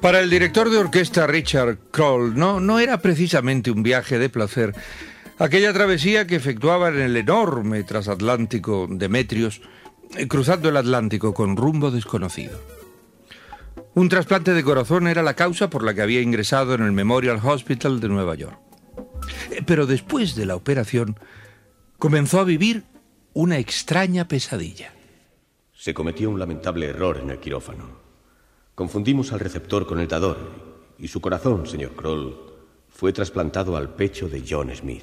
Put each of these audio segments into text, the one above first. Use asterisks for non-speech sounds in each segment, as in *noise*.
Para el director de orquesta Richard Kroll no, no era precisamente un viaje de placer aquella travesía que efectuaba en el enorme transatlántico Demetrios, eh, cruzando el Atlántico con rumbo desconocido. Un trasplante de corazón era la causa por la que había ingresado en el Memorial Hospital de Nueva York. Eh, Pero después de la operación, comenzó a vivir una extraña pesadilla. Se cometió un lamentable error en el quirófano. Confundimos al receptor con el dador y su corazón, señor Kroll, fue trasplantado al pecho de John Smith.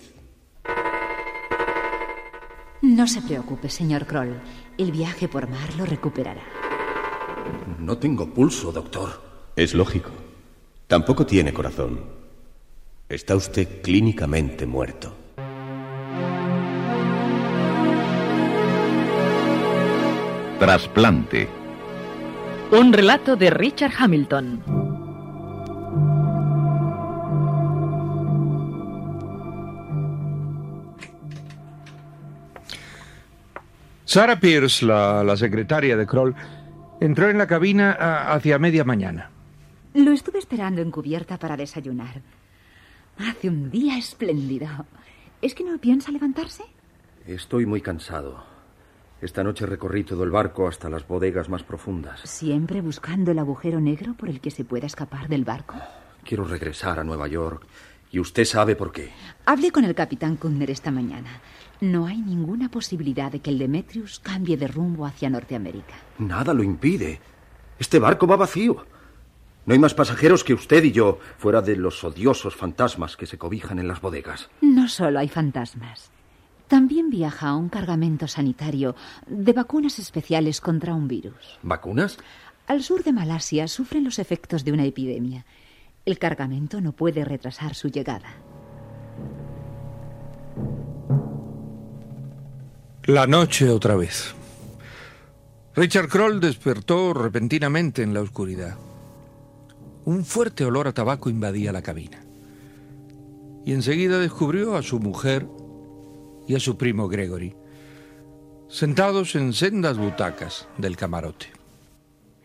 No se preocupe, señor Kroll. El viaje por mar lo recuperará. No tengo pulso, doctor. Es lógico. Tampoco tiene corazón. Está usted clínicamente muerto. Trasplante. Un relato de Richard Hamilton. Sarah Pierce, la, la secretaria de Kroll, entró en la cabina a- hacia media mañana. Lo estuve esperando en cubierta para desayunar. Hace un día espléndido. ¿Es que no piensa levantarse? Estoy muy cansado. Esta noche recorrí todo el barco hasta las bodegas más profundas. Siempre buscando el agujero negro por el que se pueda escapar del barco. Quiero regresar a Nueva York. Y usted sabe por qué. Hablé con el capitán Kuntner esta mañana. No hay ninguna posibilidad de que el Demetrius cambie de rumbo hacia Norteamérica. Nada lo impide. Este barco va vacío. No hay más pasajeros que usted y yo, fuera de los odiosos fantasmas que se cobijan en las bodegas. No solo hay fantasmas. También viaja un cargamento sanitario de vacunas especiales contra un virus. ¿Vacunas? Al sur de Malasia sufren los efectos de una epidemia. El cargamento no puede retrasar su llegada. La noche otra vez. Richard Kroll despertó repentinamente en la oscuridad. Un fuerte olor a tabaco invadía la cabina. Y enseguida descubrió a su mujer y a su primo Gregory, sentados en sendas butacas del camarote.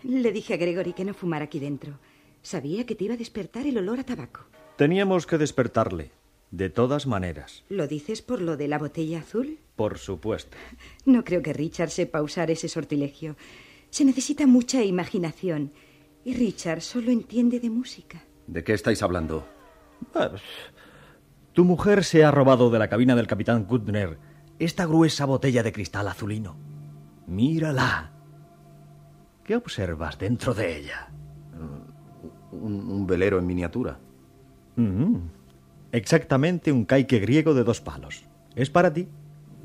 Le dije a Gregory que no fumara aquí dentro. Sabía que te iba a despertar el olor a tabaco. Teníamos que despertarle, de todas maneras, ¿Lo dices por lo de la botella azul? por supuesto. *laughs* No creo que Richard sepa usar ese sortilegio. Se necesita mucha imaginación. Y Richard solo entiende de música. ¿De qué estáis hablando? Pues, tu mujer se ha robado de la cabina del capitán Kuttner esta gruesa botella de cristal azulino. Mírala. ¿Qué observas dentro de ella? Un, un velero en miniatura. Mm, Exactamente un caique griego de dos palos. Es para ti.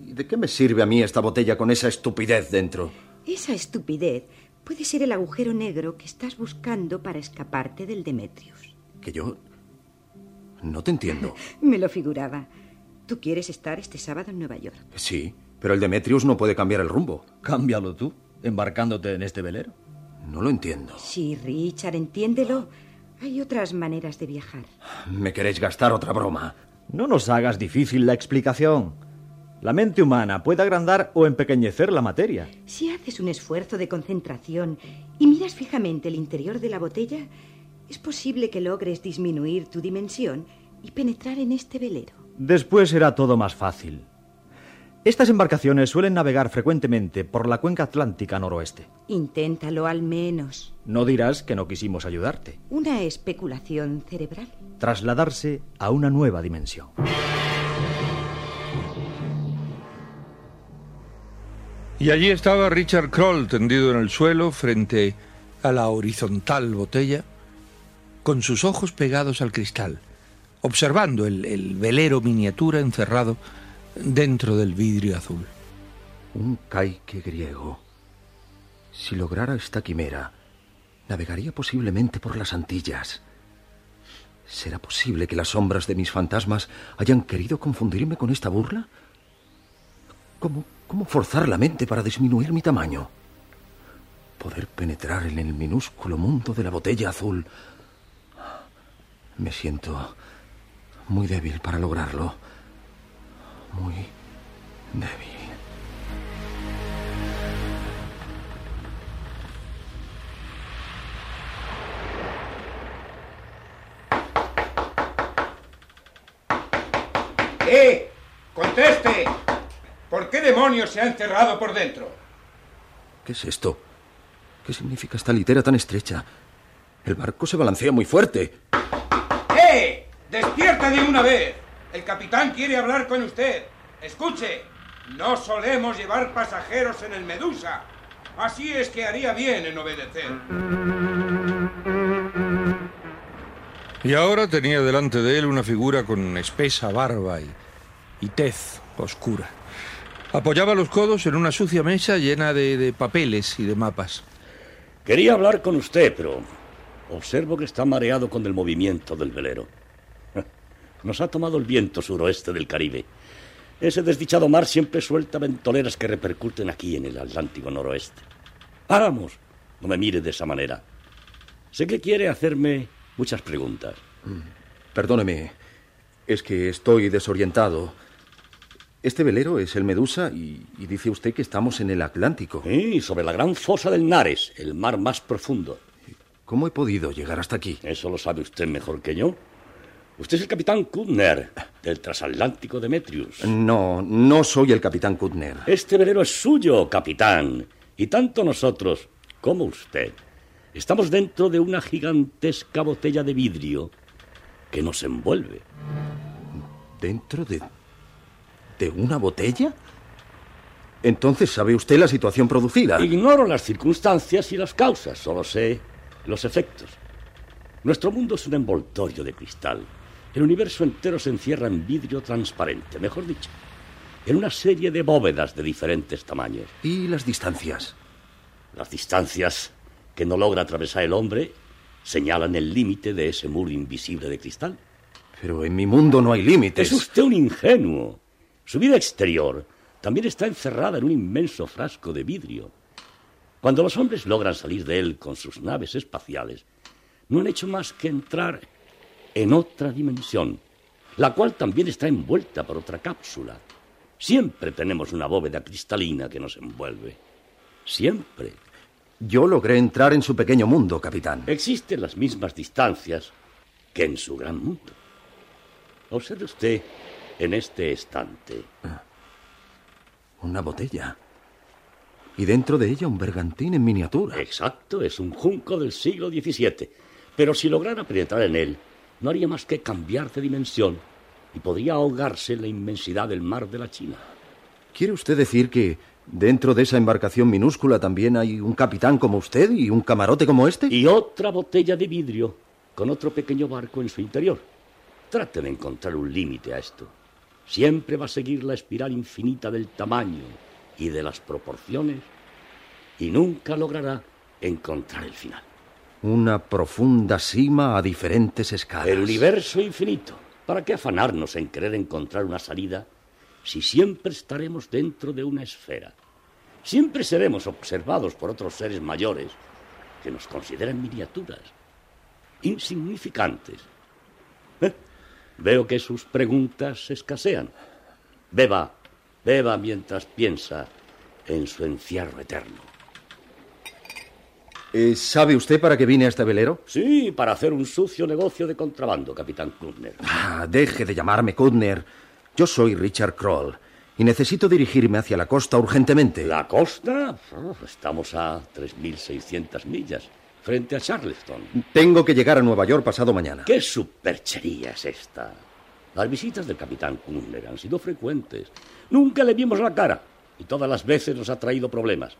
¿Y de qué me sirve a mí esta botella con esa estupidez dentro? Esa estupidez puede ser el agujero negro que estás buscando para escaparte del Demetrius. Que yo... No te entiendo. *laughs* Me lo figuraba. Tú quieres estar este sábado en Nueva York. Sí, pero el Demetrius no puede cambiar el rumbo. Cámbialo tú, embarcándote en este velero. No lo entiendo. Sí, Richard, entiéndelo. Hay otras maneras de viajar. Me queréis gastar otra broma. No nos hagas difícil la explicación. La mente humana puede agrandar o empequeñecer la materia. Si haces un esfuerzo de concentración y miras fijamente el interior de la botella, es posible que logres disminuir tu dimensión y penetrar en este velero. Después será todo más fácil. Estas embarcaciones suelen navegar frecuentemente por la cuenca atlántica noroeste. Inténtalo al menos. No dirás que no quisimos ayudarte. Una especulación cerebral. Trasladarse a una nueva dimensión. Y allí estaba Richard Kroll tendido en el suelo frente a la horizontal botella, con sus ojos pegados al cristal, observando el, el velero miniatura encerrado dentro del vidrio azul. Un caique griego. Si lograra esta quimera, navegaría posiblemente por las Antillas. ¿Será posible que las sombras de mis fantasmas hayan querido confundirme con esta burla? ¿Cómo, cómo forzar la mente para disminuir mi tamaño? Poder penetrar en el minúsculo mundo de la botella azul. Me siento muy débil para lograrlo muy débil. ¡Eh! ¡Conteste! ¿Por qué demonios se ha encerrado por dentro? ¿Qué es esto? ¿Qué significa esta litera tan estrecha? El barco se balancea muy fuerte. ¡Despierta de una vez! El capitán quiere hablar con usted. Escuche, no solemos llevar pasajeros en el Medusa. Así es que haría bien en obedecer. Y ahora tenía delante de él una figura con espesa barba y, y tez oscura. Apoyaba los codos en una sucia mesa llena de, de papeles y de mapas. Quería hablar con usted, pero observo que está mareado con el movimiento del velero. Nos ha tomado el viento suroeste del Caribe. Ese desdichado mar siempre suelta ventoleras que repercuten aquí en el Atlántico noroeste. Vamos, no me mire de esa manera. Sé que quiere hacerme muchas preguntas. Perdóneme, es que estoy desorientado. Este velero es el Medusa y, y dice usted que estamos en el Atlántico. Sí, sobre la gran fosa del Nares, el mar más profundo. ¿Cómo he podido llegar hasta aquí? Eso lo sabe usted mejor que yo. Usted es el capitán Kutner, del transatlántico Demetrius. No, no soy el capitán Kutner. Este velero es suyo, capitán. Y tanto nosotros como usted estamos dentro de una gigantesca botella de vidrio que nos envuelve. ¿Dentro de. de una botella? Entonces, ¿sabe usted la situación producida? Ignoro las circunstancias y las causas, solo sé los efectos. Nuestro mundo es un envoltorio de cristal. El universo entero se encierra en vidrio transparente, mejor dicho, en una serie de bóvedas de diferentes tamaños. ¿Y las distancias? Las distancias que no logra atravesar el hombre señalan el límite de ese muro invisible de cristal. Pero en mi mundo no hay límites. Es usted un ingenuo. Su vida exterior también está encerrada en un inmenso frasco de vidrio. Cuando los hombres logran salir de él con sus naves espaciales, no han hecho más que entrar en otra dimensión, la cual también está envuelta por otra cápsula. Siempre tenemos una bóveda cristalina que nos envuelve. Siempre. Yo logré entrar en su pequeño mundo, capitán. Existen las mismas distancias que en su gran mundo. Observe usted en este estante. Una botella. Y dentro de ella un bergantín en miniatura. Exacto, es un junco del siglo XVII. Pero si lograra penetrar en él, no haría más que cambiar de dimensión y podría ahogarse en la inmensidad del mar de la China. ¿Quiere usted decir que dentro de esa embarcación minúscula también hay un capitán como usted y un camarote como este? Y otra botella de vidrio con otro pequeño barco en su interior. Trate de encontrar un límite a esto. Siempre va a seguir la espiral infinita del tamaño y de las proporciones y nunca logrará encontrar el final. Una profunda cima a diferentes escalas. El universo infinito. ¿Para qué afanarnos en querer encontrar una salida si siempre estaremos dentro de una esfera? Siempre seremos observados por otros seres mayores que nos consideran miniaturas, insignificantes. ¿Eh? Veo que sus preguntas escasean. Beba, beba mientras piensa en su encierro eterno. Eh, ¿Sabe usted para qué vine a este velero? Sí, para hacer un sucio negocio de contrabando, capitán Kutner. Ah, deje de llamarme Kutner. Yo soy Richard Kroll y necesito dirigirme hacia la costa urgentemente. ¿La costa? Oh, estamos a 3.600 millas, frente a Charleston. Tengo que llegar a Nueva York pasado mañana. ¿Qué superchería es esta? Las visitas del capitán Kunler han sido frecuentes. Nunca le vimos la cara y todas las veces nos ha traído problemas.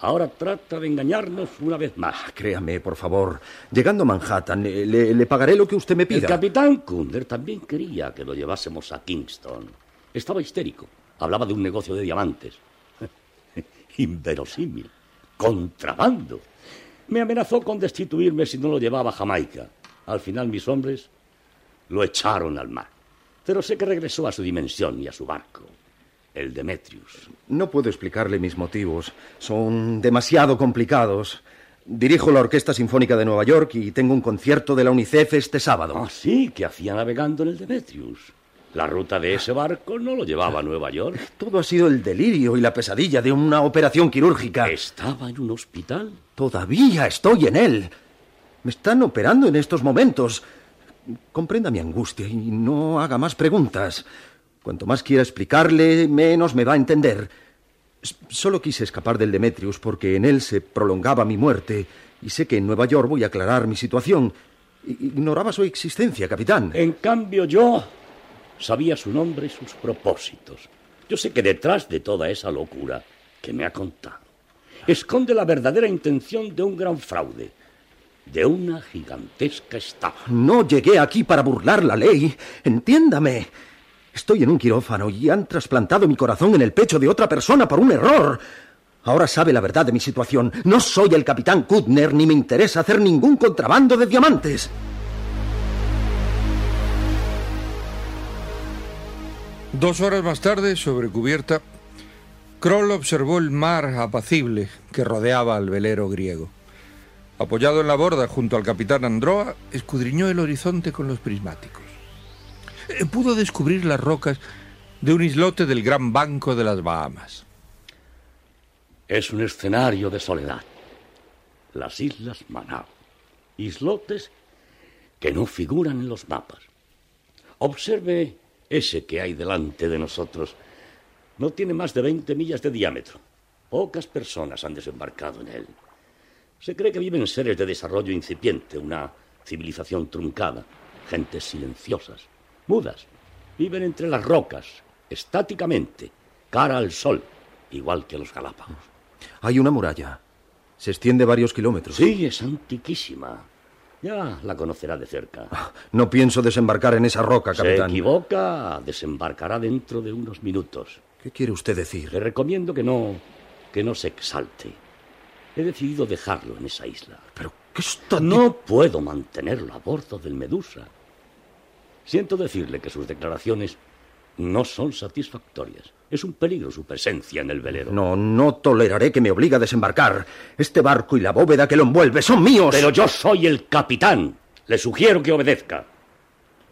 Ahora trata de engañarnos una vez más. Ah, créame, por favor. Llegando a Manhattan, le, le- le pagaré lo que usted me pida. El capitán Kunder también quería que lo llevásemos a Kingston. Estaba histérico. Hablaba de un negocio de diamantes. *laughs* Inverosímil. Contrabando. Me amenazó con destituirme si no lo llevaba a Jamaica. Al final mis hombres lo echaron al mar. Pero sé que regresó a su dimensión y a su barco. El Demetrius. No puedo explicarle mis motivos. Son demasiado complicados. Dirijo la Orquesta Sinfónica de Nueva York y tengo un concierto de la UNICEF este sábado. Ah, sí, que hacía navegando en el Demetrius. La ruta de ese barco no lo llevaba a Nueva York. Todo ha sido el delirio y la pesadilla de una operación quirúrgica. ¿Estaba en un hospital? Todavía estoy en él. Me están operando en estos momentos. Comprenda mi angustia y no haga más preguntas. Cuanto más quiera explicarle, menos me va a entender. Solo quise escapar del Demetrius porque en él se prolongaba mi muerte y sé que en Nueva York voy a aclarar mi situación. Ignoraba su existencia, capitán. En cambio yo sabía su nombre y sus propósitos. Yo sé que detrás de toda esa locura que me ha contado, esconde la verdadera intención de un gran fraude, de una gigantesca estafa. No llegué aquí para burlar la ley. Entiéndame. Estoy en un quirófano y han trasplantado mi corazón en el pecho de otra persona por un error. Ahora sabe la verdad de mi situación. No soy el capitán Kutner ni me interesa hacer ningún contrabando de diamantes. Dos horas más tarde, sobre cubierta, Kroll observó el mar apacible que rodeaba al velero griego. Apoyado en la borda junto al capitán Androa, escudriñó el horizonte con los prismáticos. Eh, Pudo descubrir las rocas de un islote del Gran Banco de las Bahamas. Es un escenario de soledad. Las Islas Manao. Islotes que no figuran en los mapas. Observe ese que hay delante de nosotros. No tiene más de 20 millas de diámetro. Pocas personas han desembarcado en él. Se cree que viven seres de desarrollo incipiente, una civilización truncada, gentes silenciosas, mudas. Viven entre las rocas, estáticamente, cara al sol, igual que los Galápagos. Hay una muralla. Se extiende varios kilómetros. Sí, es antiquísima. Ya la conocerá de cerca. No pienso desembarcar en esa roca, Se capitán. equivoca, desembarcará dentro de unos minutos. ¿Qué quiere usted decir? Le recomiendo que no, que no se exalte. He decidido dejarlo en esa isla. Pero, ¿qué está No puedo mantenerlo a bordo del Medusa. Siento decirle que sus declaraciones no son satisfactorias. Es un peligro su presencia en el velero. No, no toleraré que me obligue a desembarcar. Este barco y la bóveda que lo envuelve son míos. Pero yo soy el capitán. Le sugiero que obedezca.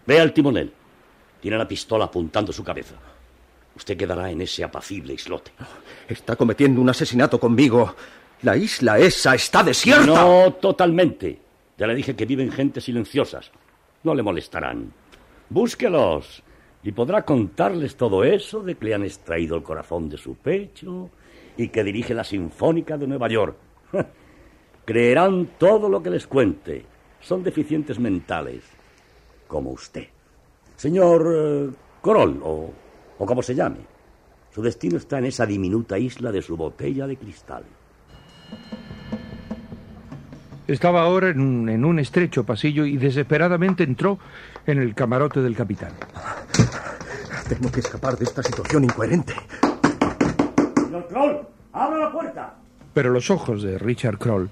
Vea el timonel. Tiene la pistola apuntando su cabeza. Usted quedará en ese apacible islote. Está cometiendo un asesinato conmigo. La isla esa está desierta. No totalmente. Ya le dije que viven gentes silenciosas. No le molestarán. Búsquelos y podrá contarles todo eso de que le han extraído el corazón de su pecho y que dirige la Sinfónica de Nueva York. *laughs* Creerán todo lo que les cuente. Son deficientes mentales, como usted. Señor eh, Kroll, o, o como se llame. Su destino está en esa diminuta isla de su botella de cristal. Estaba ahora en un, en un estrecho pasillo y desesperadamente entró en el camarote del capitán. Tengo que escapar de esta situación incoherente. Señor Kroll, abra la puerta. Pero los ojos de Richard Kroll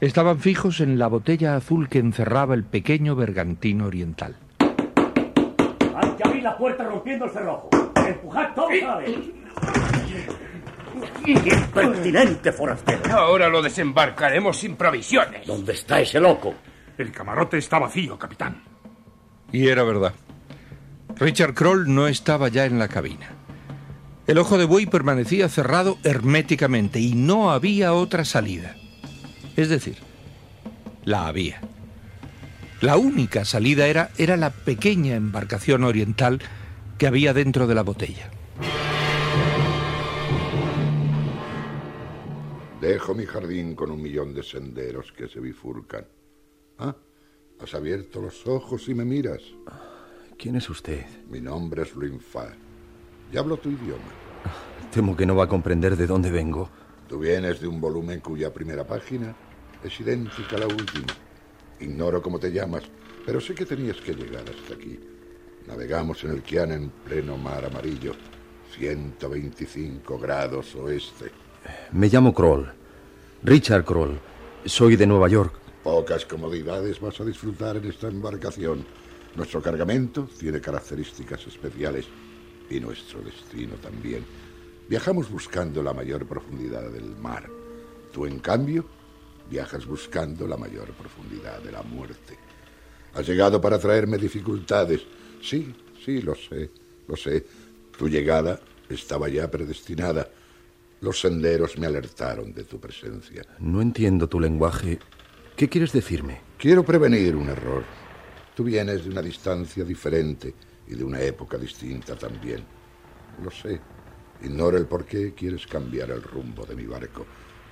estaban fijos en la botella azul que encerraba el pequeño bergantín oriental. Hay que abrir la puerta rompiendo el cerrojo. Empujad todos a la vez. ¡Impertinente, forastero! Ahora lo desembarcaremos sin provisiones. ¿Dónde está ese loco? El camarote está vacío, capitán. Y era verdad. Richard Kroll no estaba ya en la cabina. El ojo de buey permanecía cerrado herméticamente y no había otra salida. Es decir, la había. La única salida era, era la pequeña embarcación oriental que había dentro de la botella. Dejo mi jardín con un millón de senderos que se bifurcan. Ah, has abierto los ojos y me miras. ¿Quién es usted? Mi nombre es Luinfa. Ya hablo tu idioma. Temo que no va a comprender de dónde vengo. Tú vienes de un volumen cuya primera página es idéntica a la última. Ignoro cómo te llamas, pero sé que tenías que llegar hasta aquí. Navegamos en el Kian en pleno mar amarillo, 125 grados oeste. Me llamo Kroll. Richard Kroll. Soy de Nueva York. Pocas comodidades vas a disfrutar en esta embarcación. Nuestro cargamento tiene características especiales y nuestro destino también. Viajamos buscando la mayor profundidad del mar. Tú, en cambio, viajas buscando la mayor profundidad de la muerte. Has llegado para traerme dificultades. Sí, sí, lo sé, lo sé. Tu llegada estaba ya predestinada. Los senderos me alertaron de tu presencia. No entiendo tu lenguaje. ¿Qué quieres decirme? Quiero prevenir un error. Tú vienes de una distancia diferente y de una época distinta también. Lo sé. Ignoro el por qué quieres cambiar el rumbo de mi barco.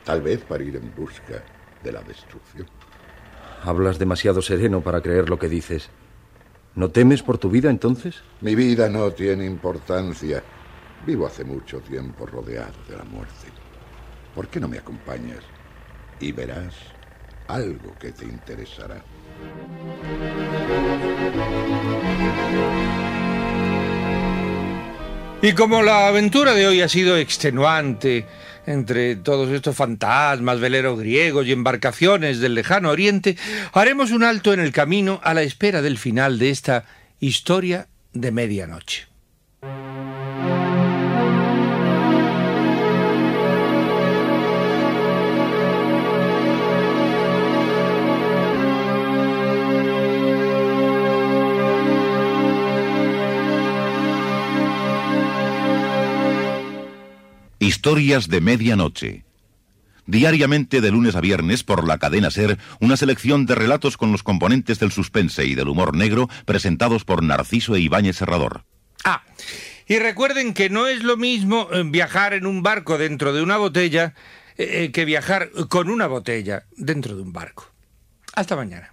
Tal vez para ir en busca de la destrucción. Hablas demasiado sereno para creer lo que dices. ¿No temes por tu vida entonces? Mi vida no tiene importancia. Vivo hace mucho tiempo rodeado de la muerte. ¿Por qué no me acompañas? Y verás algo que te interesará. Y como la aventura de hoy ha sido extenuante, entre todos estos fantasmas, veleros griegos y embarcaciones del lejano oriente, haremos un alto en el camino a la espera del final de esta historia de medianoche. Historias de Medianoche. Diariamente de lunes a viernes por la cadena Ser, una selección de relatos con los componentes del suspense y del humor negro presentados por Narciso e Ibáñez Serrador. Ah, y recuerden que no es lo mismo eh, viajar en un barco dentro de una botella eh, que viajar con una botella dentro de un barco. Hasta mañana.